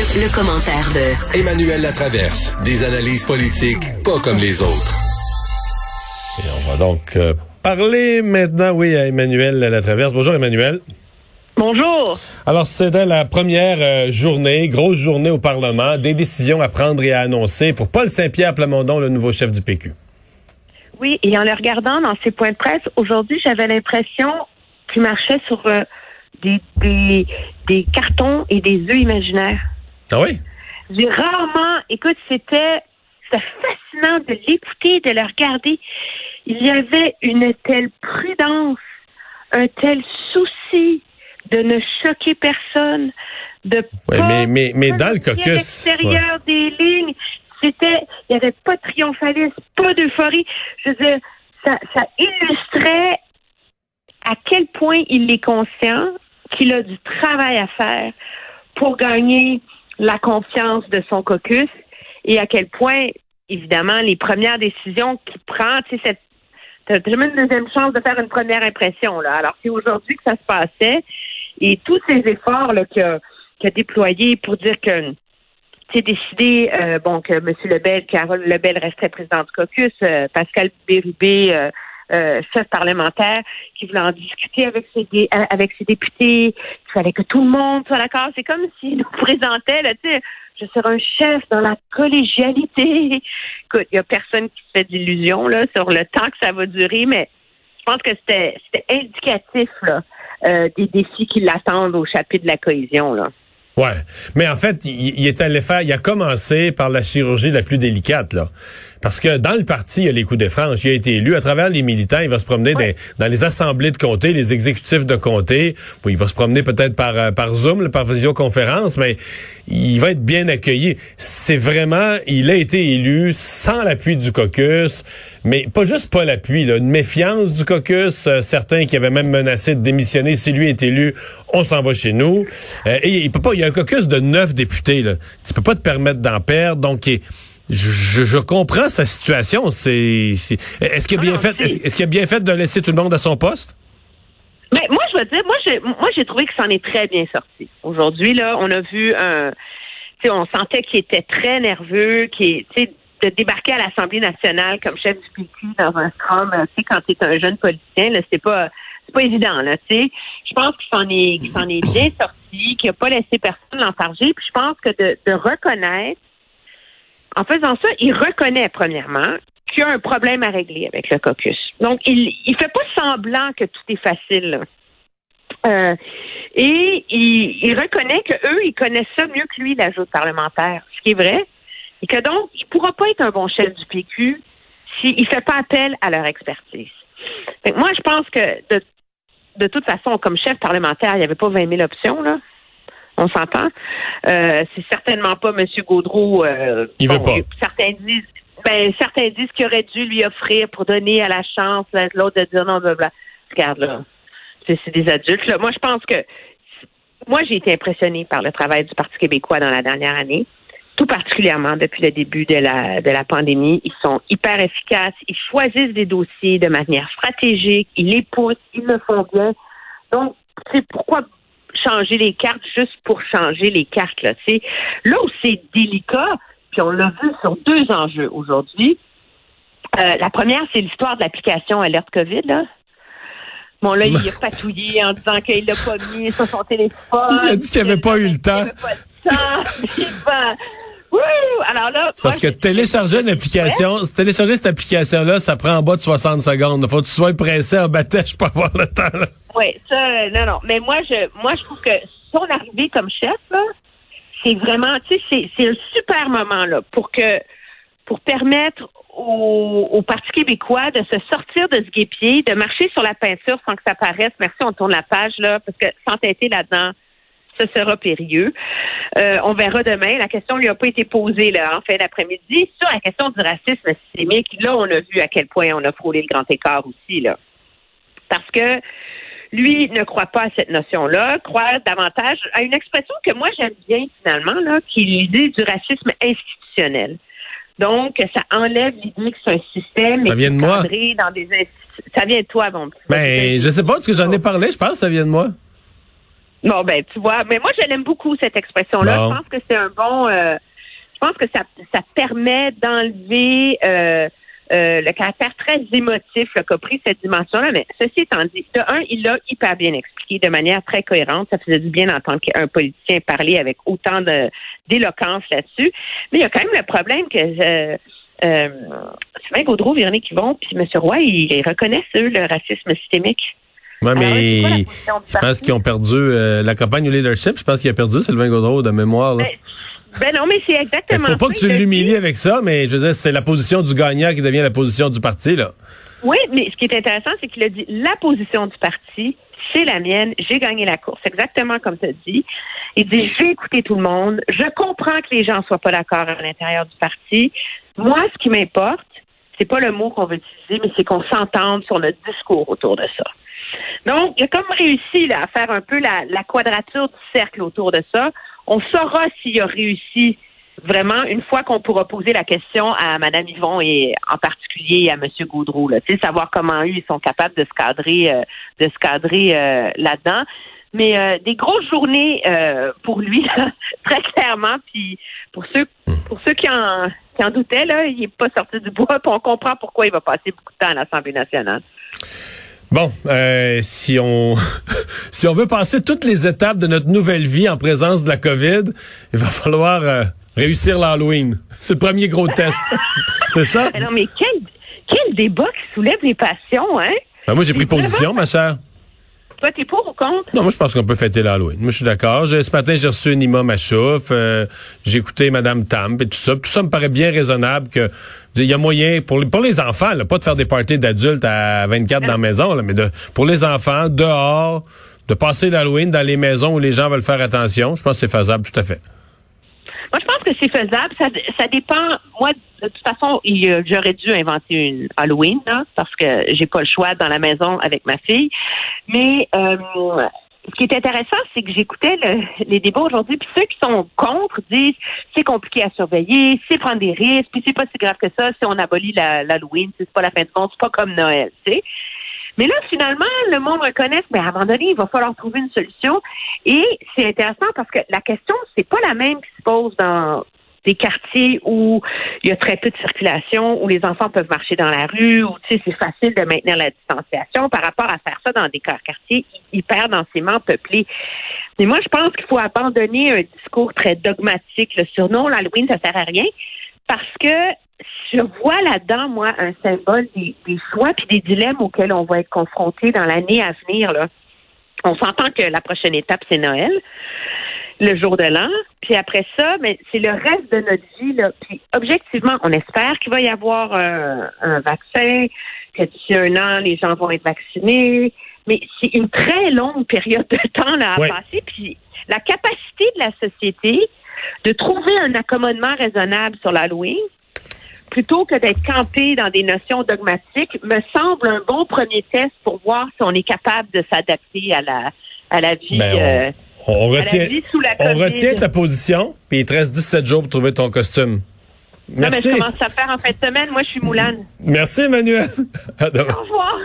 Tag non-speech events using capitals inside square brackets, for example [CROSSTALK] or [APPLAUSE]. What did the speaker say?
Le, le commentaire de Emmanuel Latraverse. Des analyses politiques pas comme les autres. Et on va donc euh, parler maintenant, oui, à Emmanuel Latraverse. Bonjour Emmanuel. Bonjour. Alors, c'était la première euh, journée, grosse journée au Parlement, des décisions à prendre et à annoncer pour Paul Saint-Pierre Plamondon, le nouveau chef du PQ. Oui, et en le regardant dans ses points de presse, aujourd'hui, j'avais l'impression qu'il marchait sur euh, des, des, des cartons et des œufs imaginaires. Ah oui? J'ai rarement, écoute, c'était fascinant de l'écouter, de le regarder. Il y avait une telle prudence, un tel souci de ne choquer personne, de Oui, pas mais, mais, mais dans le caucus. l'extérieur des lignes, c'était, il n'y avait pas de triomphalisme, pas d'euphorie. Je veux dire, ça, ça illustrait à quel point il est conscient qu'il a du travail à faire pour gagner la confiance de son caucus et à quel point, évidemment, les premières décisions qu'il prend, tu sais, cette T'as jamais une deuxième chance de faire une première impression. Là. Alors, c'est aujourd'hui que ça se passait. Et tous ces efforts qu'il a, qu'il a déployés pour dire que c'est décidé euh, bon que M. Lebel, Carole Lebel resterait président du caucus, euh, Pascal Bérubé, euh, euh, chef parlementaire, qui voulait en discuter avec ses, dé- euh, avec ses députés, qu'il fallait que tout le monde soit d'accord. C'est comme s'il nous présentait, là, tu sais, je serai un chef dans la collégialité. [LAUGHS] Écoute, il n'y a personne qui fait d'illusions sur le temps que ça va durer, mais je pense que c'était c'était indicatif là, euh, des défis qui l'attendent au chapitre de la cohésion. Là. Ouais. Mais en fait, il, il est allé faire, il a commencé par la chirurgie la plus délicate, là. Parce que dans le parti, il y a les coups de franche. Il a été élu à travers les militants. Il va se promener dans, dans les assemblées de comté, les exécutifs de comté. Oui, il va se promener peut-être par, euh, par Zoom, par visioconférence, mais il va être bien accueilli. C'est vraiment, il a été élu sans l'appui du caucus, mais pas juste pas l'appui, une méfiance du caucus. euh, certains qui avaient même menacé de démissionner si lui est élu, on s'en va chez nous. Euh, et il peut pas, il y a un caucus de neuf députés. Là. Tu peux pas te permettre d'en perdre, donc. il- je, je- comprends sa situation. C'est, c'est- est-ce qu'il a bien Ah, fait, c'est- est-ce, qu'il a bien fait de laisser tout le monde à son poste? Mais moi, je veux dire, moi, j'ai, moi, j'ai trouvé que c'en est très bien sorti. Aujourd'hui, là, on a vu un, tu sais, on sentait qu'il était très nerveux, qu'il, tu sais, de débarquer à l'Assemblée nationale comme chef du PQ dans un scrum, tu sais, quand tu es un jeune politicien, là, c'est pas, c'est pas évident, là, tu sais. Je pense qu'il s'en est, qu'il s'en est bien sorti, qu'il a pas laissé personne l'enfarger, puis je pense que de, de reconnaître, en faisant ça, il reconnaît, premièrement, qu'il y a un problème à régler avec le caucus. Donc, il il fait pas semblant que tout est facile. Euh, et il, il reconnaît que eux, ils connaissent ça mieux que lui, l'ajout parlementaire, ce qui est vrai, et que donc, il pourra pas être un bon chef du PQ s'il fait pas appel à leur expertise. Que moi, je pense que de, de toute façon, comme chef parlementaire, il n'y avait pas 20 000 options, là. On s'entend. Euh, c'est certainement pas M. Gaudreau. euh, Il veut pas. Certains disent, ben, certains disent qu'il aurait dû lui offrir pour donner à la chance l'autre de dire non, blablabla. Regarde là, c'est c'est des adultes. Là. Moi, je pense que moi, j'ai été impressionnée par le travail du Parti québécois dans la dernière année, tout particulièrement depuis le début de la de la pandémie. Ils sont hyper efficaces. Ils choisissent des dossiers de manière stratégique. Ils les poussent. Ils le font bien. Donc, c'est pourquoi changer les cartes juste pour changer les cartes. Là, là où c'est délicat, puis on l'a vu sur deux enjeux aujourd'hui. Euh, la première, c'est l'histoire de l'application Alerte COVID. Là. Bon, là, il a patouillé en disant qu'il l'a pas mis sur son téléphone. Il a dit qu'il avait pas eu le temps. Il pas le temps. [LAUGHS] Alors là, Parce moi, que télécharger une application, télécharger cette application-là, ça prend en bas de 60 secondes. Faut que tu sois pressé en battèche pour avoir le temps. là. Oui, ça, non, non. Mais moi, je, moi, je trouve que son arrivée comme chef, c'est vraiment, tu sais, c'est, c'est un super moment, là, pour que, pour permettre au, au Parti québécois de se sortir de ce guépier, de marcher sur la peinture sans que ça paraisse. Merci, on tourne la page, là, parce que s'entêter là-dedans, ce sera périlleux. Euh, on verra demain. La question lui a pas été posée là, en fin d'après-midi. Sur la question du racisme systémique, là, on a vu à quel point on a frôlé le grand écart aussi. Là. Parce que lui ne croit pas à cette notion-là, croit davantage à une expression que moi j'aime bien finalement, là, qui est l'idée du racisme institutionnel. Donc, ça enlève l'idée que c'est un système Ça vient de moi. dans des Ça vient de toi, mon petit. Ben, je sais pas, parce que j'en ai parlé, je pense que ça vient de moi. Bon, ben, tu vois, mais moi, je l'aime beaucoup, cette expression-là. Bon. Je pense que c'est un bon. euh, je pense que ça, ça permet d'enlever euh, euh, le caractère très émotif là, qu'a pris cette dimension-là. Mais ceci étant dit, de un, il l'a hyper bien expliqué de manière très cohérente. Ça faisait du bien d'entendre un politicien parler avec autant de d'éloquence là-dessus. Mais il y a quand même le problème que euh, euh, Sylvain Gaudreau, Véronique Yvon, puis M. Roy, ils reconnaissent, eux, le racisme systémique. Alors, quoi la mais du je pense qu'ils ont perdu euh, la campagne au leadership. Je pense qu'il a perdu Sylvain Gaudreau de mémoire. Là. Ben, ben non, mais c'est exactement faut pas ça. que tu l'humilies avec ça, mais je veux dire, c'est la position du gagnant qui devient la position du parti, là. Oui, mais ce qui est intéressant, c'est qu'il a dit la position du parti, c'est la mienne, j'ai gagné la course, exactement comme tu as dit. Il dit j'ai écouté tout le monde, je comprends que les gens soient pas d'accord à l'intérieur du parti. Moi, ce qui m'importe, c'est pas le mot qu'on veut utiliser, mais c'est qu'on s'entende sur le discours autour de ça. Donc, il a comme réussi là, à faire un peu la, la quadrature du cercle autour de ça. On saura s'il a réussi vraiment une fois qu'on pourra poser la question à Mme Yvon et en particulier à M. Gaudreau, savoir comment eux ils sont capables de se cadrer, euh, cadrer euh, là-dedans. Mais euh, des grosses journées pour lui, [LAUGHS] très clairement. Puis pour ceux qui en, doutaient, il n'est pas sorti du bois. [LAUGHS] Puis on comprend pourquoi il va passer beaucoup de temps à l'Assemblée nationale. Bon, euh, si on [LAUGHS] si on veut passer toutes les étapes de notre nouvelle vie en présence de la COVID, il va falloir euh, réussir l'Halloween. C'est le premier gros test. [LAUGHS] C'est ça? Alors, mais quel, quel débat qui soulève les passions, hein? Ben, moi, j'ai pris position, ma chère. Toi, t'es pour ou contre? Non, moi, je pense qu'on peut fêter l'Halloween. Moi, je suis d'accord. Ce matin, j'ai reçu Nima Machouf. euh, j'ai écouté Madame Tamp et tout ça. Tout ça me paraît bien raisonnable que il y a moyen pour les, pour les enfants, là, pas de faire des parties d'adultes à 24 dans la maison, là, mais de, pour les enfants, dehors, de passer l'Halloween dans les maisons où les gens veulent faire attention. Je pense que c'est faisable, tout à fait. Moi, je pense que c'est faisable. Ça, ça dépend. Moi, de toute façon, j'aurais dû inventer une Halloween, là, parce que j'ai pas le choix dans la maison avec ma fille. Mais euh, ce qui est intéressant, c'est que j'écoutais le- les débats aujourd'hui, puis ceux qui sont contre disent c'est compliqué à surveiller, c'est prendre des risques, puis c'est pas si grave que ça si on abolit la- l'Halloween, c'est pas la fin du monde, c'est pas comme Noël, tu sais. Mais là, finalement, le monde reconnaît que, ben, à un moment donné, il va falloir trouver une solution. Et c'est intéressant parce que la question, c'est pas la même qui se pose dans des quartiers où il y a très peu de circulation, où les enfants peuvent marcher dans la rue, où tu sais, c'est facile de maintenir la distanciation par rapport à faire ça dans des quartiers hyper densément peuplés. Mais moi, je pense qu'il faut abandonner un discours très dogmatique là, sur non, l'Halloween, ça sert à rien, parce que je vois là-dedans, moi, un symbole des, des choix puis des dilemmes auxquels on va être confronté dans l'année à venir. Là. On s'entend que la prochaine étape, c'est Noël, le jour de l'an. Puis après ça, mais c'est le reste de notre vie. Là. Puis objectivement, on espère qu'il va y avoir euh, un vaccin, que d'ici un an, les gens vont être vaccinés. Mais c'est une très longue période de temps là, à Ouais. passer. Puis la capacité de la société de trouver un accommodement raisonnable sur l'Halloween, plutôt que d'être campé dans des notions dogmatiques, me semble un bon premier test pour voir si on est capable de s'adapter à la à la vie. Ben, on- euh, On retient, vie sous la on retient ta position, puis il te reste 17 jours pour trouver ton costume. Non, mais Merci. je commence à faire en fin de semaine. Moi, je suis moulane. Merci, Emmanuel. [LAUGHS] À demain. Au revoir.